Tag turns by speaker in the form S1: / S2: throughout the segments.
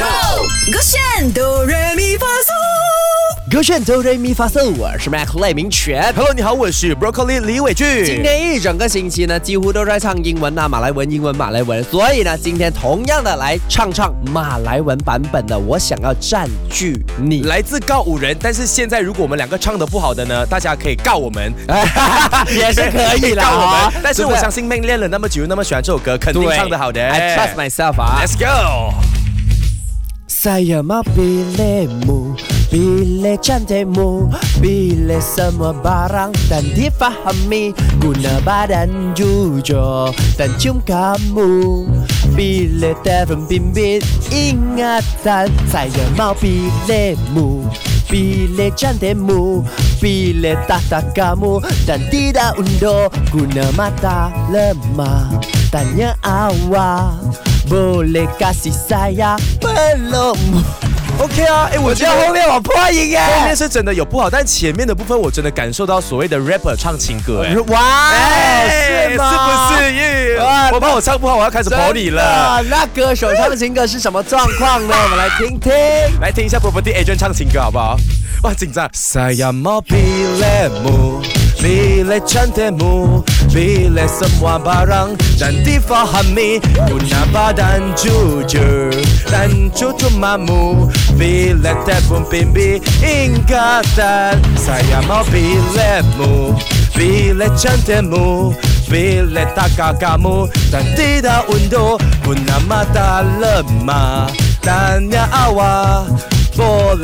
S1: Go，勾选哆来咪发嗦。
S2: 歌炫哆瑞咪发嗦，我是 Mac 赖明全。
S3: Hello，你好，我是 Broccoli 李伟俊。
S2: 今天一整个星期呢，几乎都在唱英文啊，马来文、英文、马来文。所以呢，今天同样的来唱唱马来文版本的《我想要占据你》。
S3: 来自告五人，但是现在如果我们两个唱的不好的呢，大家可以告我们，
S2: 也是可以啦
S3: 告我
S2: 哈
S3: 们。但是我相信妹练了那么久，那么喜欢这首歌，肯定
S2: 对
S3: 唱得好的。
S2: I trust myself 啊。
S3: Let's go。
S2: Saya mau pilihmu Pilih cantikmu Pilih semua barang dan difahami Guna badan jujur dan cium kamu. Pilih telefon bimbit ingatan Saya mau pilihmu Pilih cantikmu Pilih tata kamu Dan tidak undur Guna mata lemah. Tanya awak Boleh kasih saya belum
S3: OK 啊，哎，我
S2: 我觉得后面我破音
S3: 后面！是真的有不好，但前面的部分我真的感受到所谓的 rapper 唱情歌，哎。
S2: 哇，
S3: 哎
S2: 是吗？
S3: 是不是？我怕我唱不好，我要开始跑你了。
S2: 那歌手唱的情歌是什么状况呢？我们来听听。
S3: 来听一下 Property Agent 唱情歌好不好？哇，紧张。Saya mau cantikmu, pilih semua barang dan difahami Guna badan jujur dan cucumamu. Pilih telefon bimbit ingatan Saya mau pilihmu, pilih cantikmu Pilih takak kamu dan tidak undur Guna mata lemah. Tanya awak belum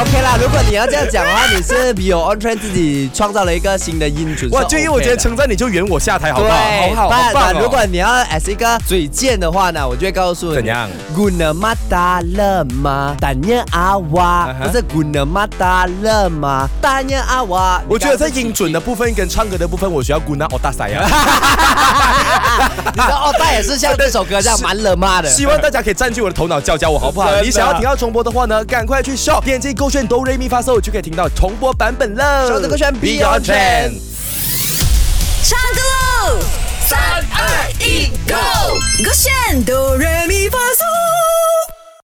S2: OK 啦，如果你要这样讲的话，你是有 on trend 自己创造了一个新的音准。
S3: 哇，因为我今天
S2: 的
S3: 称赞你就圆我下台好不好？好好，好棒哦
S2: 如果你要 as 一个嘴贱的话呢，我就会告诉你
S3: 怎样
S2: ？Guna mata tanya awak，、
S3: 嗯哼
S2: 不是 Guna mata lemah tanya awak。
S3: 我觉得在音准的部分跟唱歌的部分，我需要姑娘哦大塞呀。
S2: 你说哦，他也是像这首歌这样蛮冷骂的。
S3: 希望大家可以占据我的头脑，教教我好不好你想要听到重播的话呢，赶快去 shop 点击勾选哆瑞咪发嗦，就可以听到重播版本了。
S2: 收这个选 Beyond Trend
S1: 唱歌喽！三二一，Go！勾选哆来咪发嗦。